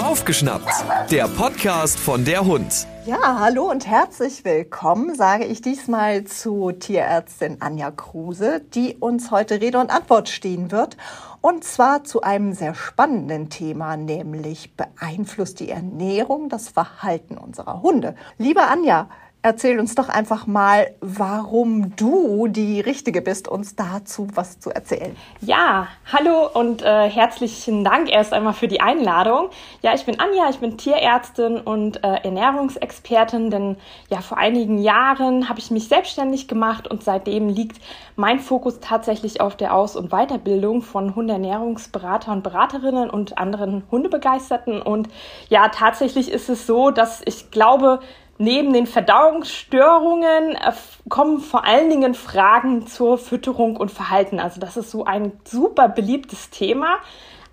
Aufgeschnappt, der Podcast von der Hund. Ja, hallo und herzlich willkommen, sage ich diesmal zu Tierärztin Anja Kruse, die uns heute Rede und Antwort stehen wird. Und zwar zu einem sehr spannenden Thema, nämlich beeinflusst die Ernährung das Verhalten unserer Hunde. Liebe Anja, Erzähl uns doch einfach mal, warum du die Richtige bist, uns dazu was zu erzählen. Ja, hallo und äh, herzlichen Dank erst einmal für die Einladung. Ja, ich bin Anja, ich bin Tierärztin und äh, Ernährungsexpertin, denn ja, vor einigen Jahren habe ich mich selbstständig gemacht und seitdem liegt mein Fokus tatsächlich auf der Aus- und Weiterbildung von Hundeernährungsberater und Beraterinnen und anderen Hundebegeisterten. Und ja, tatsächlich ist es so, dass ich glaube, Neben den Verdauungsstörungen äh, kommen vor allen Dingen Fragen zur Fütterung und Verhalten. Also das ist so ein super beliebtes Thema,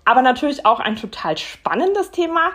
aber natürlich auch ein total spannendes Thema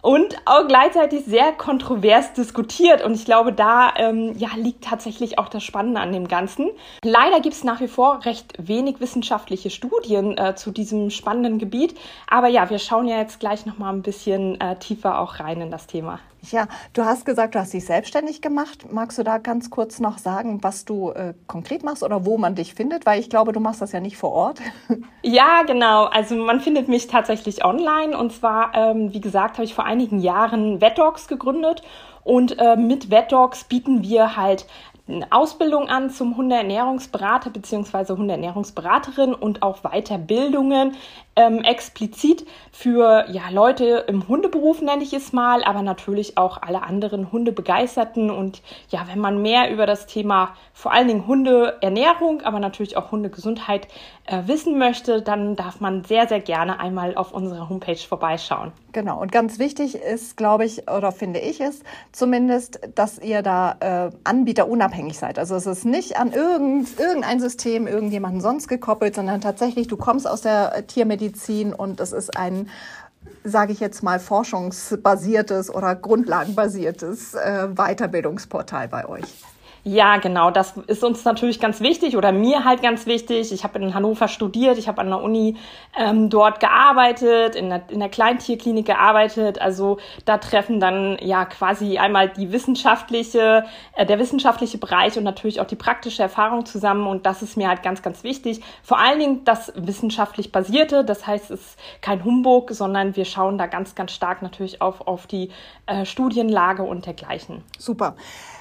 und auch gleichzeitig sehr kontrovers diskutiert. Und ich glaube, da ähm, ja, liegt tatsächlich auch das Spannende an dem Ganzen. Leider gibt es nach wie vor recht wenig wissenschaftliche Studien äh, zu diesem spannenden Gebiet. Aber ja, wir schauen ja jetzt gleich noch mal ein bisschen äh, tiefer auch rein in das Thema. Ja, du hast gesagt, du hast dich selbstständig gemacht. Magst du da ganz kurz noch sagen, was du äh, konkret machst oder wo man dich findet? Weil ich glaube, du machst das ja nicht vor Ort. Ja, genau. Also man findet mich tatsächlich online. Und zwar, ähm, wie gesagt, habe ich vor einigen Jahren VetDogs gegründet. Und äh, mit VetDogs bieten wir halt eine Ausbildung an zum Hundeernährungsberater bzw. Hundeernährungsberaterin und auch Weiterbildungen ähm, explizit für ja, Leute im Hundeberuf, nenne ich es mal, aber natürlich auch alle anderen Hundebegeisterten. Und ja, wenn man mehr über das Thema vor allen Dingen Hundeernährung, aber natürlich auch Hundegesundheit äh, wissen möchte, dann darf man sehr, sehr gerne einmal auf unserer Homepage vorbeischauen. Genau, und ganz wichtig ist, glaube ich, oder finde ich es zumindest, dass ihr da äh, anbieterunabhängig seid. Also es ist nicht an irgend, irgendein System, irgendjemanden sonst gekoppelt, sondern tatsächlich, du kommst aus der Tiermedizin und es ist ein sage ich jetzt mal, forschungsbasiertes oder grundlagenbasiertes äh, Weiterbildungsportal bei euch. Ja, genau. Das ist uns natürlich ganz wichtig oder mir halt ganz wichtig. Ich habe in Hannover studiert, ich habe an der Uni ähm, dort gearbeitet, in der, in der Kleintierklinik gearbeitet. Also da treffen dann ja quasi einmal die wissenschaftliche, äh, der wissenschaftliche Bereich und natürlich auch die praktische Erfahrung zusammen. Und das ist mir halt ganz, ganz wichtig. Vor allen Dingen das wissenschaftlich basierte. Das heißt, es ist kein Humbug, sondern wir schauen da ganz, ganz stark natürlich auf, auf die äh, Studienlage und dergleichen. Super.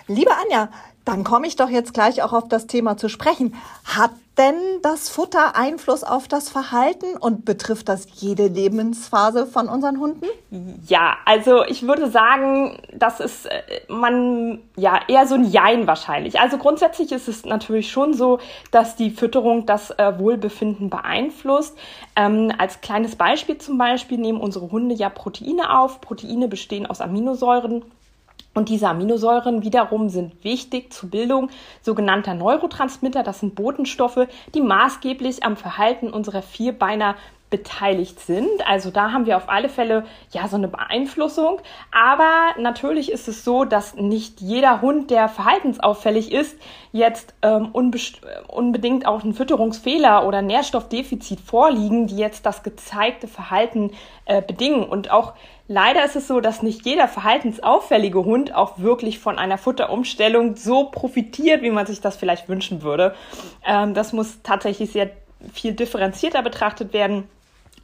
Liebe Anja, dann komme ich doch jetzt gleich auch auf das Thema zu sprechen. Hat denn das Futter Einfluss auf das Verhalten und betrifft das jede Lebensphase von unseren Hunden? Ja, also ich würde sagen, das ist äh, man ja eher so ein Jein wahrscheinlich. Also grundsätzlich ist es natürlich schon so, dass die Fütterung das äh, Wohlbefinden beeinflusst. Ähm, als kleines Beispiel zum Beispiel nehmen unsere Hunde ja Proteine auf. Proteine bestehen aus Aminosäuren und diese Aminosäuren wiederum sind wichtig zur Bildung sogenannter Neurotransmitter. Das sind Botenstoffe, die maßgeblich am Verhalten unserer Vierbeiner beteiligt sind. Also da haben wir auf alle Fälle ja so eine Beeinflussung. Aber natürlich ist es so, dass nicht jeder Hund, der verhaltensauffällig ist, jetzt ähm, unbedingt auch einen Fütterungsfehler oder Nährstoffdefizit vorliegen, die jetzt das gezeigte Verhalten äh, bedingen. Und auch leider ist es so, dass nicht jeder verhaltensauffällige Hund auch wirklich von einer Futterumstellung so profitiert, wie man sich das vielleicht wünschen würde. Ähm, das muss tatsächlich sehr viel differenzierter betrachtet werden.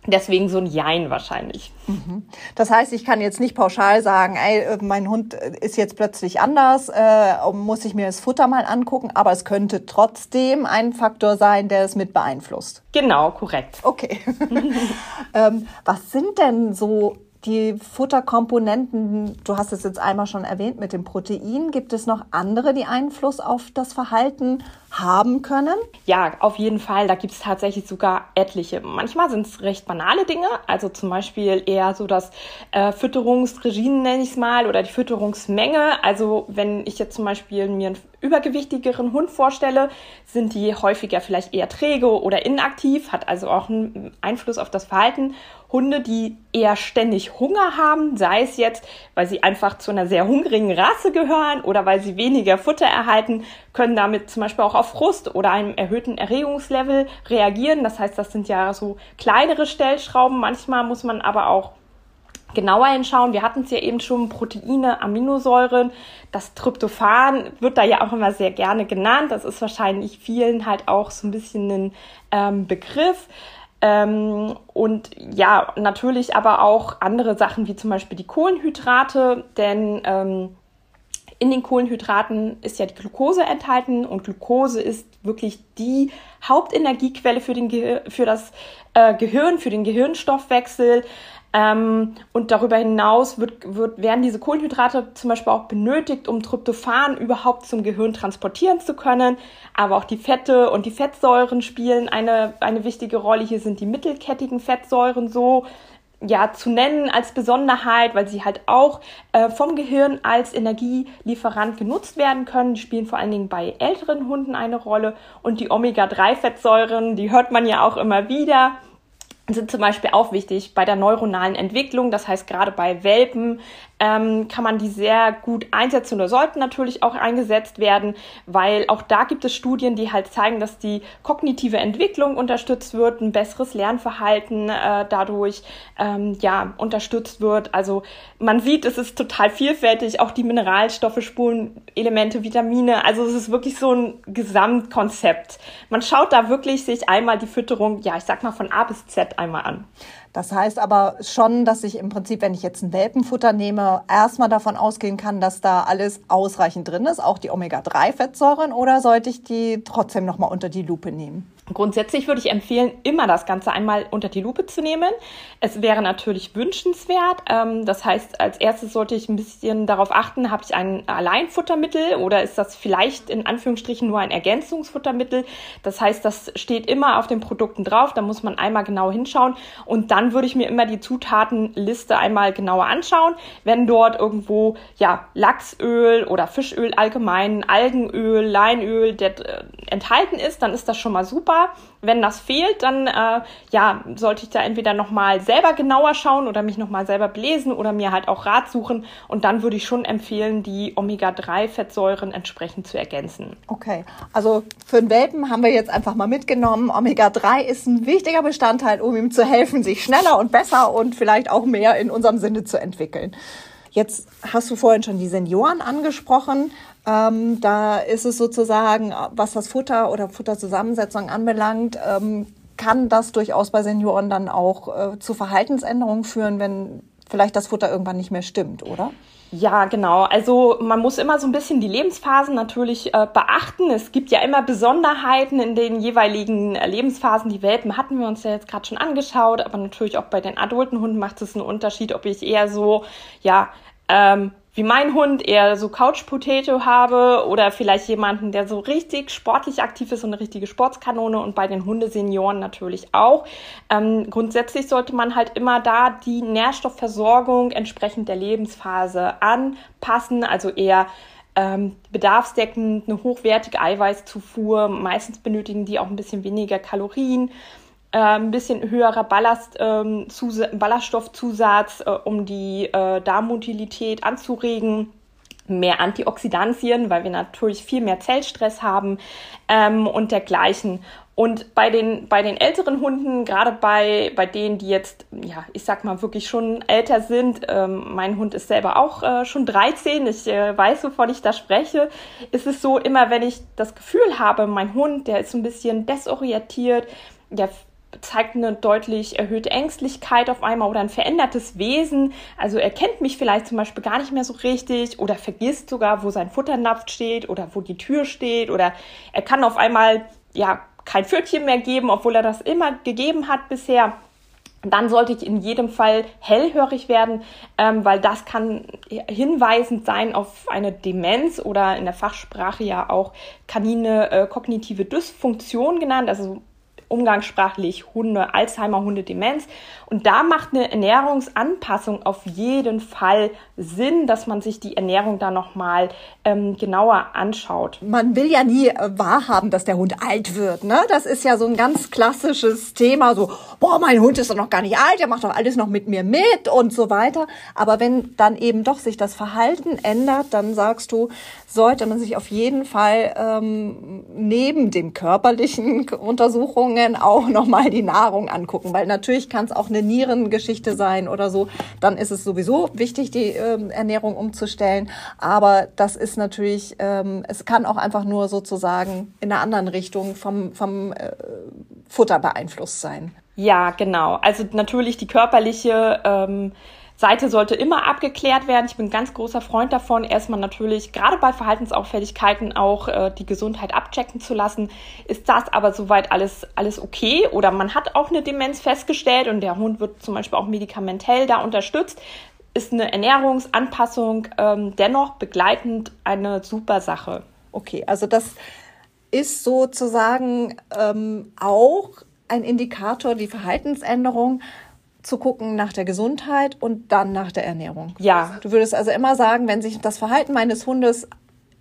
Deswegen so ein Jein wahrscheinlich. Mhm. Das heißt, ich kann jetzt nicht pauschal sagen, ey, äh, mein Hund ist jetzt plötzlich anders, äh, muss ich mir das Futter mal angucken, aber es könnte trotzdem ein Faktor sein, der es mit beeinflusst. Genau, korrekt. Okay. ähm, was sind denn so die Futterkomponenten, du hast es jetzt einmal schon erwähnt mit dem Protein, gibt es noch andere, die Einfluss auf das Verhalten haben können? Ja, auf jeden Fall. Da gibt es tatsächlich sogar etliche. Manchmal sind es recht banale Dinge, also zum Beispiel eher so das äh, Fütterungsregime, nenne ich es mal, oder die Fütterungsmenge. Also wenn ich jetzt zum Beispiel mir einen übergewichtigeren Hund vorstelle, sind die häufiger vielleicht eher träge oder inaktiv, hat also auch einen Einfluss auf das Verhalten. Hunde, die eher ständig Hunger haben, sei es jetzt, weil sie einfach zu einer sehr hungrigen Rasse gehören oder weil sie weniger Futter erhalten, können damit zum Beispiel auch auf Frust oder einem erhöhten Erregungslevel reagieren. Das heißt, das sind ja so kleinere Stellschrauben. Manchmal muss man aber auch genauer hinschauen. Wir hatten es ja eben schon, Proteine, Aminosäuren. Das Tryptophan wird da ja auch immer sehr gerne genannt. Das ist wahrscheinlich vielen halt auch so ein bisschen ein ähm, Begriff. Ähm, und ja, natürlich aber auch andere Sachen wie zum Beispiel die Kohlenhydrate, denn ähm, in den Kohlenhydraten ist ja die Glucose enthalten und Glucose ist wirklich die Hauptenergiequelle für, den Ge für das äh, Gehirn, für den Gehirnstoffwechsel. Ähm, und darüber hinaus wird, wird, werden diese Kohlenhydrate zum Beispiel auch benötigt, um Tryptophan überhaupt zum Gehirn transportieren zu können. Aber auch die Fette und die Fettsäuren spielen eine, eine wichtige Rolle. Hier sind die mittelkettigen Fettsäuren so ja, zu nennen als Besonderheit, weil sie halt auch äh, vom Gehirn als Energielieferant genutzt werden können. Die spielen vor allen Dingen bei älteren Hunden eine Rolle. Und die Omega-3-Fettsäuren, die hört man ja auch immer wieder sind zum Beispiel auch wichtig bei der neuronalen Entwicklung. Das heißt, gerade bei Welpen ähm, kann man die sehr gut einsetzen oder sollten natürlich auch eingesetzt werden, weil auch da gibt es Studien, die halt zeigen, dass die kognitive Entwicklung unterstützt wird, ein besseres Lernverhalten äh, dadurch ähm, ja unterstützt wird. Also man sieht, es ist total vielfältig, auch die Mineralstoffe, Spurenelemente, Vitamine. Also es ist wirklich so ein Gesamtkonzept. Man schaut da wirklich sich einmal die Fütterung, ja, ich sag mal von A bis Z einmal an. Das heißt aber schon, dass ich im Prinzip, wenn ich jetzt ein Welpenfutter nehme, erstmal davon ausgehen kann, dass da alles ausreichend drin ist, auch die Omega-3-Fettsäuren, oder sollte ich die trotzdem nochmal unter die Lupe nehmen? Grundsätzlich würde ich empfehlen, immer das Ganze einmal unter die Lupe zu nehmen. Es wäre natürlich wünschenswert. Ähm, das heißt, als erstes sollte ich ein bisschen darauf achten, habe ich ein Alleinfuttermittel oder ist das vielleicht in Anführungsstrichen nur ein Ergänzungsfuttermittel? Das heißt, das steht immer auf den Produkten drauf. Da muss man einmal genau hinschauen. Und dann würde ich mir immer die Zutatenliste einmal genauer anschauen. Wenn dort irgendwo ja Lachsöl oder Fischöl allgemein, Algenöl, Leinöl äh, enthalten ist, dann ist das schon mal super. Wenn das fehlt, dann äh, ja, sollte ich da entweder nochmal selber genauer schauen oder mich nochmal selber belesen oder mir halt auch Rat suchen. Und dann würde ich schon empfehlen, die Omega-3-Fettsäuren entsprechend zu ergänzen. Okay, also für den Welpen haben wir jetzt einfach mal mitgenommen. Omega-3 ist ein wichtiger Bestandteil, um ihm zu helfen, sich schneller und besser und vielleicht auch mehr in unserem Sinne zu entwickeln. Jetzt hast du vorhin schon die Senioren angesprochen. Ähm, da ist es sozusagen, was das Futter oder Futterzusammensetzung anbelangt, ähm, kann das durchaus bei Senioren dann auch äh, zu Verhaltensänderungen führen, wenn vielleicht das Futter irgendwann nicht mehr stimmt, oder? Ja, genau. Also man muss immer so ein bisschen die Lebensphasen natürlich äh, beachten. Es gibt ja immer Besonderheiten in den jeweiligen äh, Lebensphasen. Die Welpen hatten wir uns ja jetzt gerade schon angeschaut, aber natürlich auch bei den adulten Hunden macht es einen Unterschied, ob ich eher so, ja, ähm, wie mein Hund eher so Couch Potato habe oder vielleicht jemanden, der so richtig sportlich aktiv ist und eine richtige Sportskanone und bei den Hundesenioren natürlich auch. Ähm, grundsätzlich sollte man halt immer da die Nährstoffversorgung entsprechend der Lebensphase anpassen, also eher ähm, bedarfsdeckend eine hochwertige Eiweißzufuhr. Meistens benötigen die auch ein bisschen weniger Kalorien äh, ein bisschen höherer Ballast, ähm, Ballaststoffzusatz, äh, um die äh, Darmmotilität anzuregen mehr Antioxidantien, weil wir natürlich viel mehr Zellstress haben ähm, und dergleichen. Und bei den, bei den älteren Hunden, gerade bei, bei denen, die jetzt, ja, ich sag mal, wirklich schon älter sind, ähm, mein Hund ist selber auch äh, schon 13, ich äh, weiß, wovon ich da spreche, ist es so, immer wenn ich das Gefühl habe, mein Hund, der ist ein bisschen desorientiert, der zeigt eine deutlich erhöhte Ängstlichkeit auf einmal oder ein verändertes Wesen. Also er kennt mich vielleicht zum Beispiel gar nicht mehr so richtig oder vergisst sogar, wo sein Futternapf steht oder wo die Tür steht oder er kann auf einmal ja kein Pfötchen mehr geben, obwohl er das immer gegeben hat bisher. Dann sollte ich in jedem Fall hellhörig werden, ähm, weil das kann hinweisend sein auf eine Demenz oder in der Fachsprache ja auch kanine äh, kognitive Dysfunktion genannt, also umgangssprachlich Hunde, Alzheimer, Hunde, Demenz. Und da macht eine Ernährungsanpassung auf jeden Fall Sinn, dass man sich die Ernährung da nochmal ähm, genauer anschaut. Man will ja nie äh, wahrhaben, dass der Hund alt wird. Ne? Das ist ja so ein ganz klassisches Thema. So, boah, mein Hund ist doch noch gar nicht alt, der macht doch alles noch mit mir mit und so weiter. Aber wenn dann eben doch sich das Verhalten ändert, dann sagst du, sollte man sich auf jeden Fall ähm, neben den körperlichen Untersuchungen auch nochmal die Nahrung angucken. Weil natürlich kann es auch eine Nierengeschichte sein oder so. Dann ist es sowieso wichtig, die ähm, Ernährung umzustellen. Aber das ist natürlich, ähm, es kann auch einfach nur sozusagen in einer anderen Richtung vom, vom äh, Futter beeinflusst sein. Ja, genau. Also natürlich die körperliche ähm, Seite sollte immer abgeklärt werden. Ich bin ein ganz großer Freund davon, erstmal natürlich gerade bei Verhaltensauffälligkeiten auch äh, die Gesundheit abchecken zu lassen. Ist das aber soweit alles, alles okay? Oder man hat auch eine Demenz festgestellt und der Hund wird zum Beispiel auch medikamentell da unterstützt. Ist eine Ernährungsanpassung ähm, dennoch begleitend eine super Sache. Okay, also das ist sozusagen ähm, auch ein Indikator, die Verhaltensänderung zu gucken nach der Gesundheit und dann nach der Ernährung. Ja. Du würdest also immer sagen, wenn sich das Verhalten meines Hundes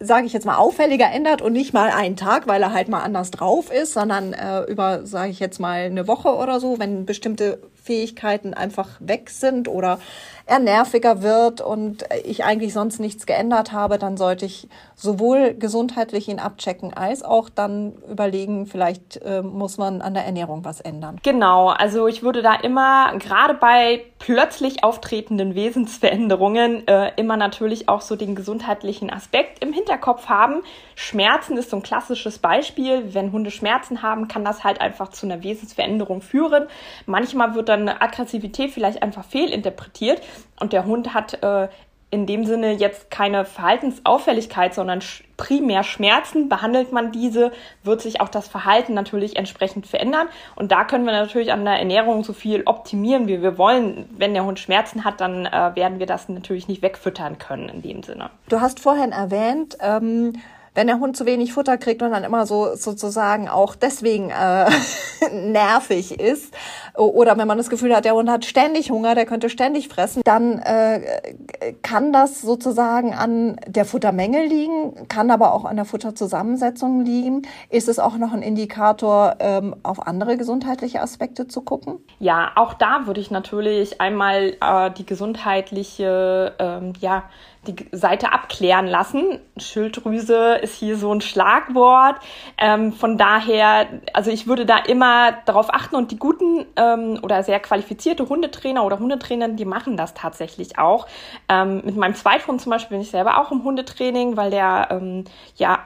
sage ich jetzt mal, auffälliger ändert und nicht mal einen Tag, weil er halt mal anders drauf ist, sondern äh, über, sage ich jetzt mal, eine Woche oder so, wenn bestimmte Fähigkeiten einfach weg sind oder er nerviger wird und ich eigentlich sonst nichts geändert habe, dann sollte ich sowohl gesundheitlich ihn abchecken als auch dann überlegen, vielleicht äh, muss man an der Ernährung was ändern. Genau, also ich würde da immer, gerade bei plötzlich auftretenden Wesensveränderungen, äh, immer natürlich auch so den gesundheitlichen Aspekt im Hinterkopf haben. Schmerzen ist so ein klassisches Beispiel. Wenn Hunde Schmerzen haben, kann das halt einfach zu einer Wesensveränderung führen. Manchmal wird dann Aggressivität vielleicht einfach fehlinterpretiert und der Hund hat äh, in dem Sinne jetzt keine Verhaltensauffälligkeit, sondern primär Schmerzen. Behandelt man diese, wird sich auch das Verhalten natürlich entsprechend verändern. Und da können wir natürlich an der Ernährung so viel optimieren, wie wir wollen. Wenn der Hund Schmerzen hat, dann äh, werden wir das natürlich nicht wegfüttern können in dem Sinne. Du hast vorhin erwähnt, ähm wenn der Hund zu wenig Futter kriegt und dann immer so sozusagen auch deswegen äh, nervig ist oder wenn man das Gefühl hat, der Hund hat ständig Hunger, der könnte ständig fressen, dann äh, kann das sozusagen an der Futtermenge liegen, kann aber auch an der Futterzusammensetzung liegen. Ist es auch noch ein Indikator, ähm, auf andere gesundheitliche Aspekte zu gucken? Ja, auch da würde ich natürlich einmal äh, die gesundheitliche ähm, ja, die Seite abklären lassen. Schilddrüse ist hier so ein Schlagwort. Ähm, von daher, also ich würde da immer darauf achten und die guten ähm, oder sehr qualifizierte Hundetrainer oder Hundetrainer, die machen das tatsächlich auch. Ähm, mit meinem Zweithund zum Beispiel bin ich selber auch im Hundetraining, weil der ähm, ja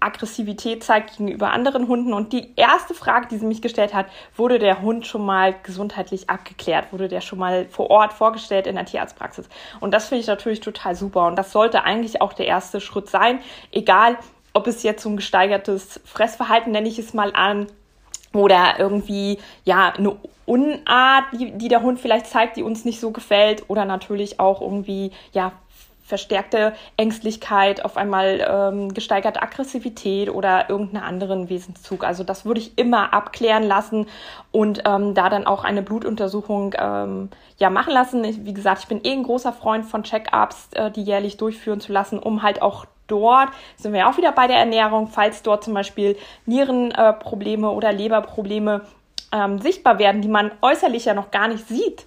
Aggressivität zeigt gegenüber anderen Hunden. Und die erste Frage, die sie mich gestellt hat, wurde der Hund schon mal gesundheitlich abgeklärt? Wurde der schon mal vor Ort vorgestellt in der Tierarztpraxis? Und das finde ich natürlich total super Und das sollte eigentlich auch der erste Schritt sein, egal ob es jetzt so ein gesteigertes Fressverhalten, nenne ich es mal an, oder irgendwie, ja, eine Unart, die, die der Hund vielleicht zeigt, die uns nicht so gefällt, oder natürlich auch irgendwie, ja, verstärkte Ängstlichkeit, auf einmal ähm, gesteigerte Aggressivität oder irgendeinen anderen Wesenszug. Also das würde ich immer abklären lassen und ähm, da dann auch eine Blutuntersuchung ähm, ja machen lassen. Ich, wie gesagt, ich bin eh ein großer Freund von Check-ups, äh, die jährlich durchführen zu lassen, um halt auch dort sind wir auch wieder bei der Ernährung, falls dort zum Beispiel Nierenprobleme äh, oder Leberprobleme ähm, sichtbar werden, die man äußerlich ja noch gar nicht sieht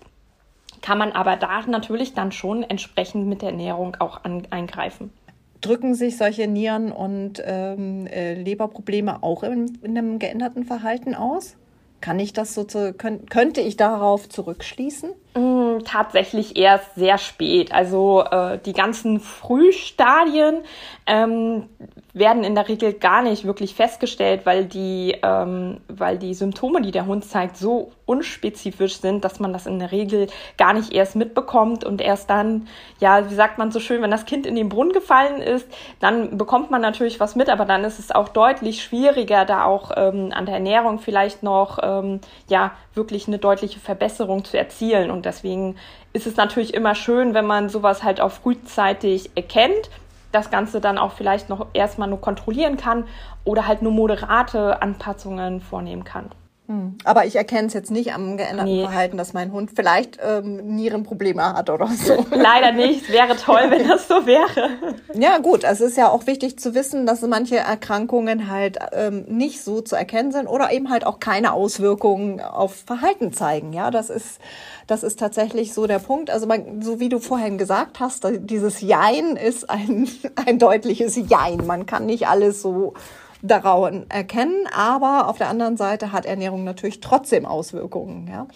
kann man aber da natürlich dann schon entsprechend mit der Ernährung auch an, eingreifen. Drücken sich solche Nieren- und ähm, äh, Leberprobleme auch in, in, einem geänderten Verhalten aus? Kann ich das so zu, könnt, könnte ich darauf zurückschließen? Mm, tatsächlich erst sehr spät. Also äh, die ganzen Frühstadien ähm, werden in der Regel gar nicht wirklich festgestellt, weil die, ähm, weil die Symptome, die der Hund zeigt, so unspezifisch sind, dass man das in der Regel gar nicht erst mitbekommt. Und erst dann, ja, wie sagt man so schön, wenn das Kind in den Brunnen gefallen ist, dann bekommt man natürlich was mit, aber dann ist es auch deutlich schwieriger, da auch ähm, an der Ernährung vielleicht noch, ähm, ja, wirklich eine deutliche Verbesserung zu erzielen. Und deswegen ist es natürlich immer schön, wenn man sowas halt auch frühzeitig erkennt das Ganze dann auch vielleicht noch erstmal nur kontrollieren kann oder halt nur moderate Anpassungen vornehmen kann. Hm. Aber ich erkenne es jetzt nicht am geänderten nee. Verhalten, dass mein Hund vielleicht ähm, Nierenprobleme hat oder so. Leider nicht. Wäre toll, wenn das so wäre. Ja, gut. Es ist ja auch wichtig zu wissen, dass manche Erkrankungen halt ähm, nicht so zu erkennen sind oder eben halt auch keine Auswirkungen auf Verhalten zeigen. Ja, das ist, das ist tatsächlich so der Punkt. Also man, so wie du vorhin gesagt hast, dieses Jein ist ein, ein deutliches Jein. Man kann nicht alles so daran erkennen, aber auf der anderen Seite hat Ernährung natürlich trotzdem Auswirkungen. Ja?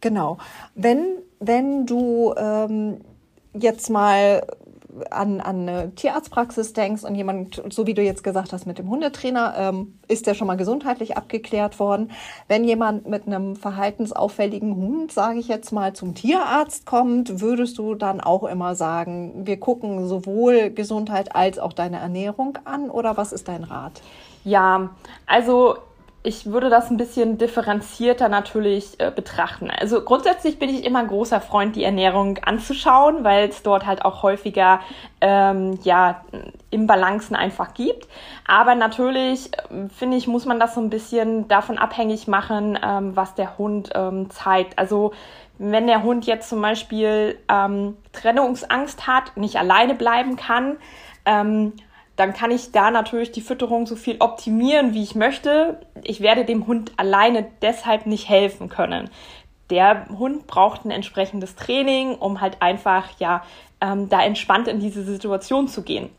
Genau. Wenn, wenn du ähm, jetzt mal an, an eine Tierarztpraxis denkst und jemand, so wie du jetzt gesagt hast, mit dem Hundetrainer, ähm, ist der schon mal gesundheitlich abgeklärt worden. Wenn jemand mit einem verhaltensauffälligen Hund, sage ich jetzt mal, zum Tierarzt kommt, würdest du dann auch immer sagen, wir gucken sowohl Gesundheit als auch deine Ernährung an oder was ist dein Rat? Ja, also ich würde das ein bisschen differenzierter natürlich äh, betrachten. Also grundsätzlich bin ich immer ein großer Freund, die Ernährung anzuschauen, weil es dort halt auch häufiger ähm, ja Imbalancen einfach gibt. Aber natürlich äh, finde ich, muss man das so ein bisschen davon abhängig machen, ähm, was der Hund ähm, zeigt. Also wenn der Hund jetzt zum Beispiel ähm, Trennungsangst hat, nicht alleine bleiben kann, ähm, dann kann ich da natürlich die Fütterung so viel optimieren, wie ich möchte. Ich werde dem Hund alleine deshalb nicht helfen können. Der Hund braucht ein entsprechendes Training, um halt einfach ja ähm, da entspannt in diese Situation zu gehen.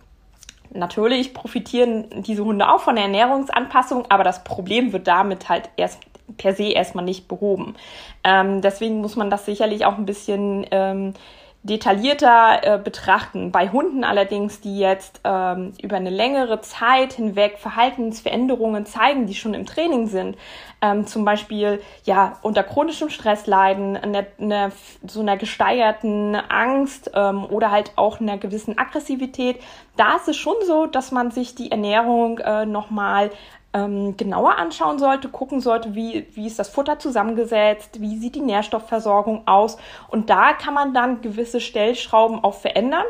Natürlich profitieren diese Hunde auch von der Ernährungsanpassung, aber das Problem wird damit halt erst per se erstmal nicht behoben. Ähm, deswegen muss man das sicherlich auch ein bisschen ähm, detaillierter äh, betrachten. Bei Hunden allerdings, die jetzt ähm, über eine längere Zeit hinweg Verhaltensveränderungen zeigen, die schon im Training sind, ähm, zum Beispiel ja unter chronischem Stress leiden, eine, eine, so einer gesteigerten Angst ähm, oder halt auch einer gewissen Aggressivität, da ist es schon so, dass man sich die Ernährung äh, nochmal ähm, genauer anschauen sollte, gucken sollte, wie, wie ist das Futter zusammengesetzt, wie sieht die Nährstoffversorgung aus. Und da kann man dann gewisse Stellschrauben auch verändern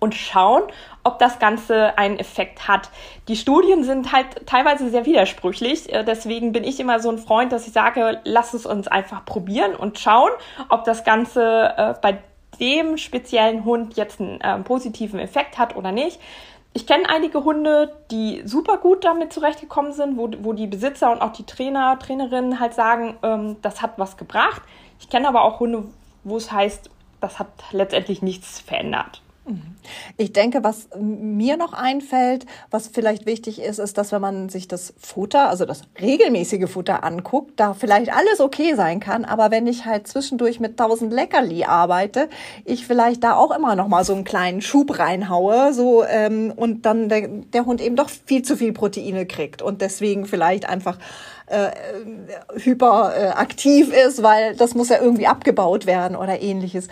und schauen, ob das Ganze einen Effekt hat. Die Studien sind halt teilweise sehr widersprüchlich. Äh, deswegen bin ich immer so ein Freund, dass ich sage, lass es uns einfach probieren und schauen, ob das Ganze äh, bei dem speziellen Hund jetzt einen äh, positiven Effekt hat oder nicht. Ich kenne einige Hunde, die super gut damit zurechtgekommen sind, wo, wo die Besitzer und auch die Trainer, Trainerinnen halt sagen, ähm, das hat was gebracht. Ich kenne aber auch Hunde, wo es heißt, das hat letztendlich nichts verändert. Ich denke, was mir noch einfällt, was vielleicht wichtig ist, ist, dass wenn man sich das Futter, also das regelmäßige Futter anguckt, da vielleicht alles okay sein kann, aber wenn ich halt zwischendurch mit 1000 Leckerli arbeite, ich vielleicht da auch immer noch mal so einen kleinen Schub reinhaue, so ähm, und dann der, der Hund eben doch viel zu viel Proteine kriegt und deswegen vielleicht einfach äh, hyperaktiv ist, weil das muss ja irgendwie abgebaut werden oder ähnliches.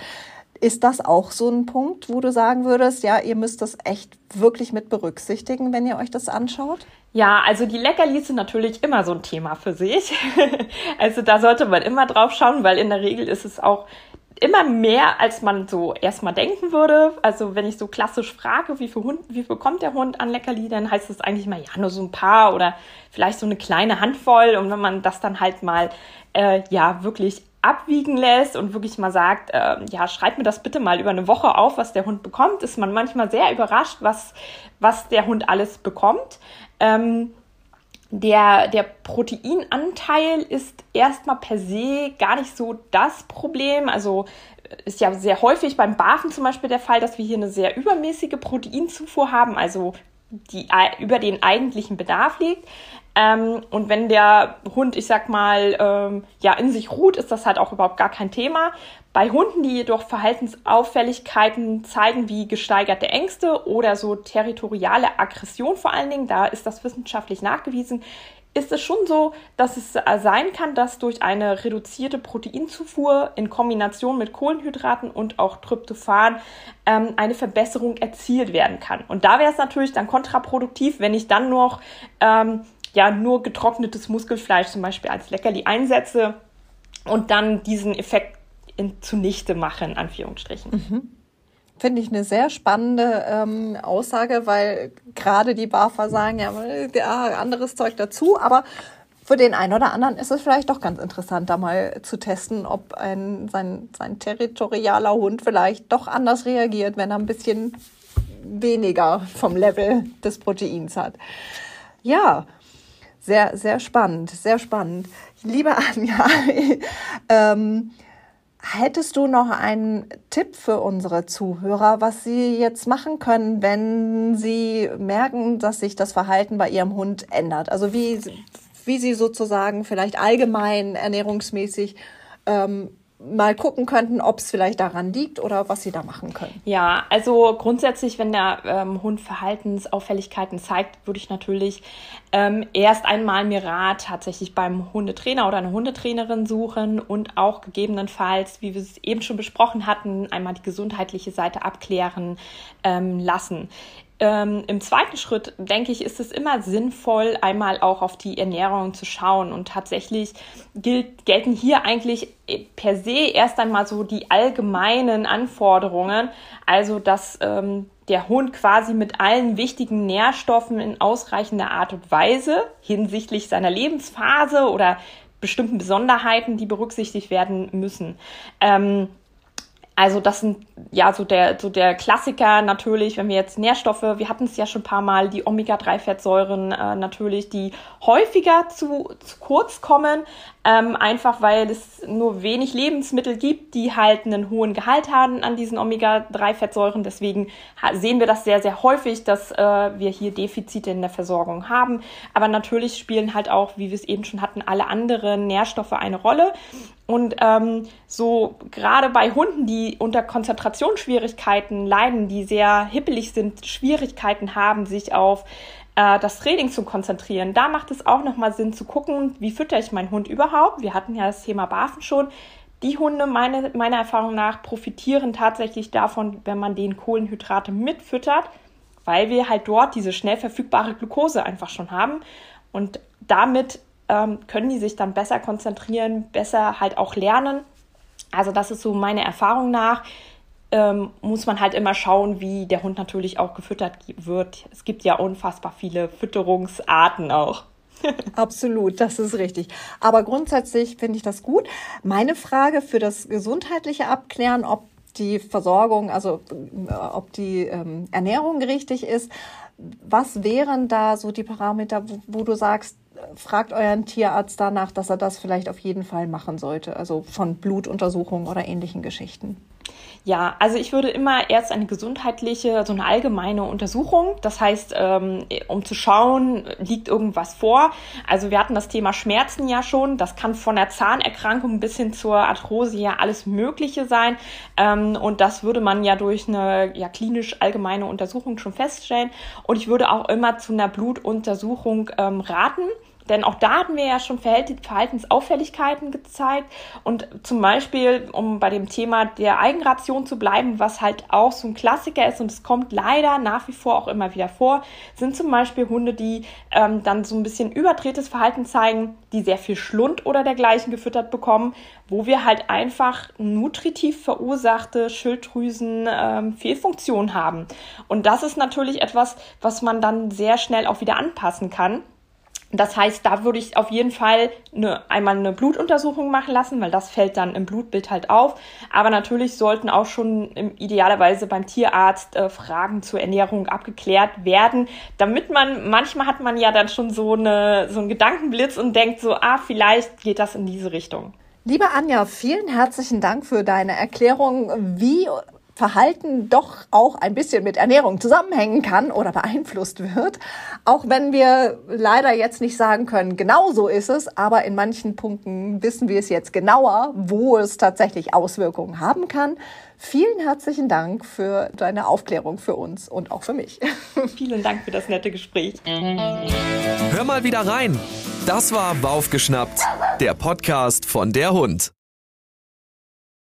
Ist das auch so ein Punkt, wo du sagen würdest, ja, ihr müsst das echt wirklich mit berücksichtigen, wenn ihr euch das anschaut? Ja, also die Leckerlis sind natürlich immer so ein Thema für sich. also da sollte man immer drauf schauen, weil in der Regel ist es auch immer mehr, als man so erstmal denken würde. Also wenn ich so klassisch frage, wie viel, Hund, wie viel bekommt der Hund an Leckerli, dann heißt es eigentlich mal, ja, nur so ein paar oder vielleicht so eine kleine Handvoll. Und wenn man das dann halt mal, äh, ja, wirklich abwiegen lässt und wirklich mal sagt, äh, ja, schreibt mir das bitte mal über eine Woche auf, was der Hund bekommt, ist man manchmal sehr überrascht, was, was der Hund alles bekommt. Ähm, der, der Proteinanteil ist erstmal per se gar nicht so das Problem. Also ist ja sehr häufig beim Barfen zum Beispiel der Fall, dass wir hier eine sehr übermäßige Proteinzufuhr haben, also die über den eigentlichen Bedarf liegt. Ähm, und wenn der Hund, ich sag mal, ähm, ja, in sich ruht, ist das halt auch überhaupt gar kein Thema. Bei Hunden, die jedoch Verhaltensauffälligkeiten zeigen, wie gesteigerte Ängste oder so territoriale Aggression vor allen Dingen, da ist das wissenschaftlich nachgewiesen, ist es schon so, dass es sein kann, dass durch eine reduzierte Proteinzufuhr in Kombination mit Kohlenhydraten und auch Tryptophan ähm, eine Verbesserung erzielt werden kann. Und da wäre es natürlich dann kontraproduktiv, wenn ich dann noch ähm, ja nur getrocknetes Muskelfleisch zum Beispiel als Leckerli einsetze und dann diesen Effekt in, zunichte mache, in Anführungsstrichen. Mhm. Finde ich eine sehr spannende ähm, Aussage, weil gerade die BAFA sagen ja, ja anderes Zeug dazu, aber für den einen oder anderen ist es vielleicht doch ganz interessant, da mal zu testen, ob ein, sein, sein territorialer Hund vielleicht doch anders reagiert, wenn er ein bisschen weniger vom Level des Proteins hat. Ja, sehr, sehr spannend, sehr spannend. Liebe Anja, ähm, hättest du noch einen Tipp für unsere Zuhörer, was sie jetzt machen können, wenn sie merken, dass sich das Verhalten bei ihrem Hund ändert? Also wie, wie sie sozusagen vielleicht allgemein ernährungsmäßig ähm, mal gucken könnten, ob es vielleicht daran liegt oder was sie da machen können. Ja, also grundsätzlich, wenn der ähm, Hund Verhaltensauffälligkeiten zeigt, würde ich natürlich ähm, erst einmal mir Rat tatsächlich beim Hundetrainer oder einer Hundetrainerin suchen und auch gegebenenfalls, wie wir es eben schon besprochen hatten, einmal die gesundheitliche Seite abklären ähm, lassen. Ähm, Im zweiten Schritt, denke ich, ist es immer sinnvoll, einmal auch auf die Ernährung zu schauen. Und tatsächlich gilt, gelten hier eigentlich per se erst einmal so die allgemeinen Anforderungen. Also, dass ähm, der Hund quasi mit allen wichtigen Nährstoffen in ausreichender Art und Weise hinsichtlich seiner Lebensphase oder bestimmten Besonderheiten, die berücksichtigt werden müssen. Ähm, also das sind ja so der, so der Klassiker natürlich, wenn wir jetzt Nährstoffe, wir hatten es ja schon ein paar Mal, die Omega-3-Fettsäuren äh, natürlich, die häufiger zu, zu kurz kommen, ähm, einfach weil es nur wenig Lebensmittel gibt, die halt einen hohen Gehalt haben an diesen Omega-3-Fettsäuren. Deswegen sehen wir das sehr, sehr häufig, dass äh, wir hier Defizite in der Versorgung haben. Aber natürlich spielen halt auch, wie wir es eben schon hatten, alle anderen Nährstoffe eine Rolle. Und ähm, so gerade bei Hunden, die unter Konzentrationsschwierigkeiten leiden, die sehr hippelig sind, Schwierigkeiten haben, sich auf äh, das Training zu konzentrieren. Da macht es auch nochmal Sinn zu gucken, wie fütter ich meinen Hund überhaupt. Wir hatten ja das Thema Barfen schon. Die Hunde, meine, meiner Erfahrung nach, profitieren tatsächlich davon, wenn man den Kohlenhydrate mitfüttert, weil wir halt dort diese schnell verfügbare Glucose einfach schon haben. Und damit ähm, können die sich dann besser konzentrieren, besser halt auch lernen. Also das ist so meine Erfahrung nach ähm, muss man halt immer schauen, wie der Hund natürlich auch gefüttert wird. Es gibt ja unfassbar viele Fütterungsarten auch. Absolut, das ist richtig. Aber grundsätzlich finde ich das gut. Meine Frage für das gesundheitliche Abklären, ob die Versorgung, also äh, ob die ähm, Ernährung richtig ist, was wären da so die Parameter, wo, wo, du sagst, fragt euren Tierarzt danach, dass er das vielleicht auf jeden Fall machen sollte, also von Blutuntersuchungen oder ähnlichen Geschichten? Ja, also ich würde immer erst eine gesundheitliche, so eine allgemeine Untersuchung, das heißt, ähm, um zu schauen, liegt irgendwas vor. Also wir hatten das Thema Schmerzen ja schon, das kann von der Zahnerkrankung bis hin zur Arthrose ja alles Mögliche sein. Ähm, und das würde man ja durch eine ja, klinisch allgemeine Untersuchung schon feststellen. Und ich würde auch immer zu einer Blutuntersuchung ähm, raten. Denn auch da hatten wir ja schon Verhaltensauffälligkeiten gezeigt. Und zum Beispiel, um bei dem Thema der Eigenration zu bleiben, was halt auch so ein Klassiker ist und es kommt leider nach wie vor auch immer wieder vor, sind zum Beispiel Hunde, die ähm, dann so ein bisschen überdrehtes Verhalten zeigen, die sehr viel Schlund oder dergleichen gefüttert bekommen, wo wir halt einfach nutritiv verursachte Schilddrüsen-Fehlfunktion ähm, haben. Und das ist natürlich etwas, was man dann sehr schnell auch wieder anpassen kann. Das heißt, da würde ich auf jeden Fall eine, einmal eine Blutuntersuchung machen lassen, weil das fällt dann im Blutbild halt auf. Aber natürlich sollten auch schon im, idealerweise beim Tierarzt äh, Fragen zur Ernährung abgeklärt werden, damit man, manchmal hat man ja dann schon so, eine, so einen Gedankenblitz und denkt so, ah, vielleicht geht das in diese Richtung. Liebe Anja, vielen herzlichen Dank für deine Erklärung, wie Verhalten doch auch ein bisschen mit Ernährung zusammenhängen kann oder beeinflusst wird. Auch wenn wir leider jetzt nicht sagen können, genau so ist es, aber in manchen Punkten wissen wir es jetzt genauer, wo es tatsächlich Auswirkungen haben kann. Vielen herzlichen Dank für deine Aufklärung für uns und auch für mich. Vielen Dank für das nette Gespräch. Hör mal wieder rein. Das war Baufgeschnappt, der Podcast von der Hund.